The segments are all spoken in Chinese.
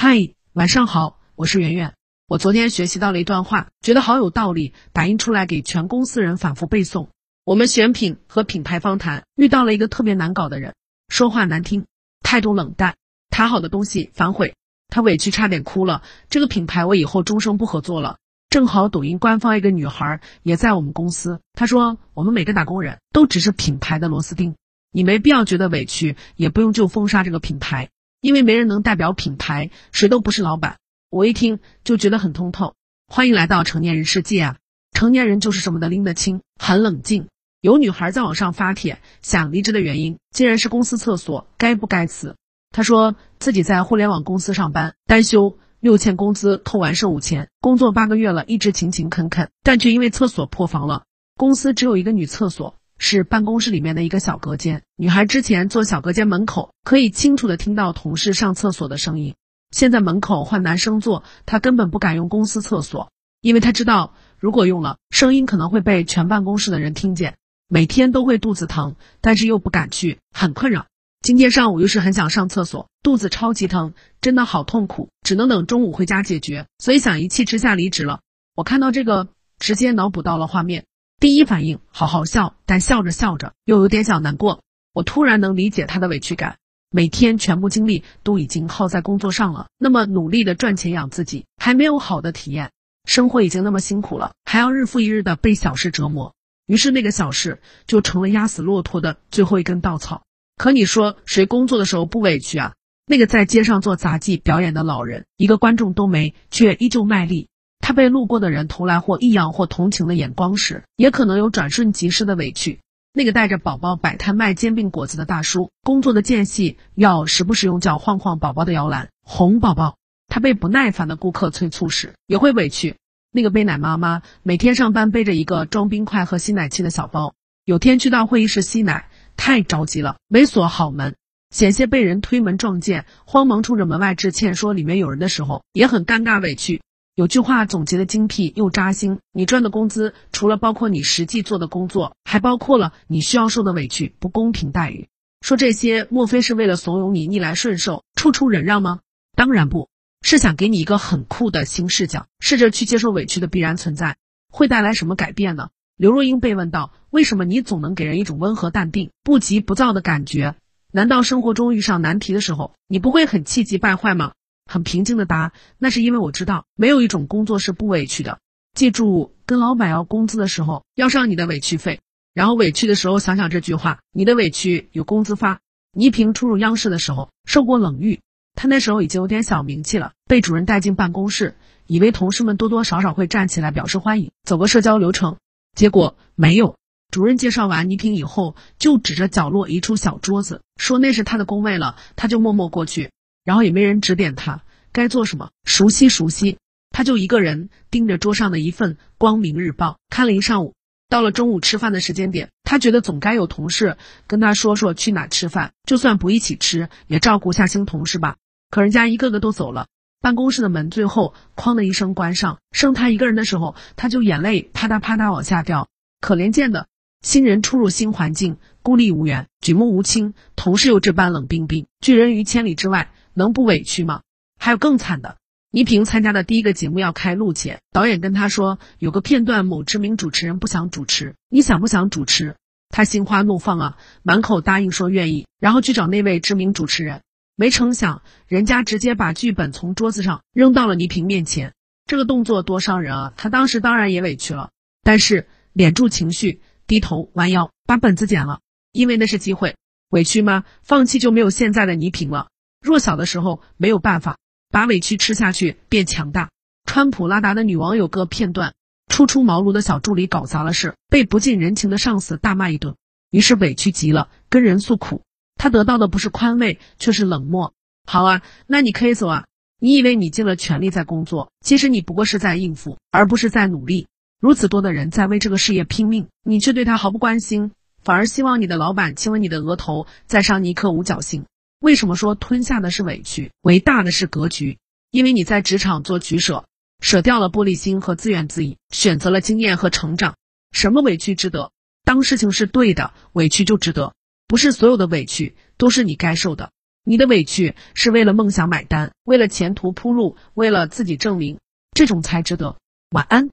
嗨，晚上好，我是圆圆。我昨天学习到了一段话，觉得好有道理，打印出来给全公司人反复背诵。我们选品和品牌方谈，遇到了一个特别难搞的人，说话难听，态度冷淡，谈好的东西反悔，他委屈差点哭了。这个品牌我以后终生不合作了。正好抖音官方一个女孩也在我们公司，她说我们每个打工人都只是品牌的螺丝钉，你没必要觉得委屈，也不用就封杀这个品牌。因为没人能代表品牌，谁都不是老板。我一听就觉得很通透。欢迎来到成年人世界啊！成年人就是这么的拎得清，很冷静。有女孩在网上发帖，想离职的原因竟然是公司厕所，该不该辞？她说自己在互联网公司上班，单休六千工资扣完剩五千，工作八个月了，一直勤勤恳恳，但却因为厕所破防了。公司只有一个女厕所。是办公室里面的一个小隔间，女孩之前坐小隔间门口，可以清楚的听到同事上厕所的声音。现在门口换男生坐，她根本不敢用公司厕所，因为她知道如果用了，声音可能会被全办公室的人听见。每天都会肚子疼，但是又不敢去，很困扰。今天上午又是很想上厕所，肚子超级疼，真的好痛苦，只能等中午回家解决，所以想一气之下离职了。我看到这个，直接脑补到了画面。第一反应好好笑，但笑着笑着又有点小难过。我突然能理解他的委屈感，每天全部精力都已经耗在工作上了，那么努力的赚钱养自己，还没有好的体验，生活已经那么辛苦了，还要日复一日的被小事折磨。于是那个小事就成了压死骆驼的最后一根稻草。可你说谁工作的时候不委屈啊？那个在街上做杂技表演的老人，一个观众都没，却依旧卖力。他被路过的人投来或异样或同情的眼光时，也可能有转瞬即逝的委屈。那个带着宝宝摆摊卖煎饼果子的大叔，工作的间隙要时不时用脚晃晃宝宝的摇篮，哄宝宝。他被不耐烦的顾客催促时，也会委屈。那个背奶妈妈每天上班背着一个装冰块和吸奶器的小包，有天去到会议室吸奶，太着急了，没锁好门，险些被人推门撞见，慌忙冲着门外致歉，说里面有人的时候，也很尴尬委屈。有句话总结的精辟又扎心：你赚的工资，除了包括你实际做的工作，还包括了你需要受的委屈、不公平待遇。说这些，莫非是为了怂恿你逆来顺受、处处忍让吗？当然不是，想给你一个很酷的新视角，试着去接受委屈的必然存在，会带来什么改变呢？刘若英被问到，为什么你总能给人一种温和淡定、不急不躁的感觉？难道生活中遇上难题的时候，你不会很气急败坏吗？很平静的答，那是因为我知道没有一种工作是不委屈的。记住，跟老板要工资的时候要上你的委屈费，然后委屈的时候想想这句话：你的委屈有工资发。倪萍初入央视的时候受过冷遇，她那时候已经有点小名气了，被主任带进办公室，以为同事们多多少少会站起来表示欢迎，走个社交流程，结果没有。主任介绍完倪萍以后，就指着角落一处小桌子，说那是他的工位了，他就默默过去。然后也没人指点他该做什么，熟悉熟悉，他就一个人盯着桌上的一份《光明日报》看了一上午。到了中午吃饭的时间点，他觉得总该有同事跟他说说去哪吃饭，就算不一起吃，也照顾下新同事吧。可人家一个个都走了，办公室的门最后哐的一声关上，剩他一个人的时候，他就眼泪啪嗒啪嗒往下掉。可怜见的，新人初入新环境，孤立无援，举目无亲，同事又这般冷冰冰，拒人于千里之外。能不委屈吗？还有更惨的，倪萍参加的第一个节目要开录前，导演跟他说有个片段某知名主持人不想主持，你想不想主持？他心花怒放啊，满口答应说愿意，然后去找那位知名主持人，没成想人家直接把剧本从桌子上扔到了倪萍面前，这个动作多伤人啊！他当时当然也委屈了，但是敛住情绪，低头弯腰把本子捡了，因为那是机会。委屈吗？放弃就没有现在的倪萍了。弱小的时候没有办法把委屈吃下去变强大。川普拉达的女网友个片段：初出茅庐的小助理搞砸了事，被不近人情的上司大骂一顿，于是委屈极了，跟人诉苦。他得到的不是宽慰，却是冷漠。好啊，那你可以走啊。你以为你尽了全力在工作，其实你不过是在应付，而不是在努力。如此多的人在为这个事业拼命，你却对他毫不关心，反而希望你的老板亲吻你的额头，再上你一颗五角星。为什么说吞下的是委屈，为大的是格局？因为你在职场做取舍，舍掉了玻璃心和自怨自艾，选择了经验和成长。什么委屈值得？当事情是对的，委屈就值得。不是所有的委屈都是你该受的。你的委屈是为了梦想买单，为了前途铺路，为了自己证明，这种才值得。晚安。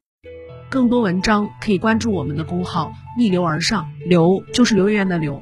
更多文章可以关注我们的公号“逆流而上”，流就是刘媛的流。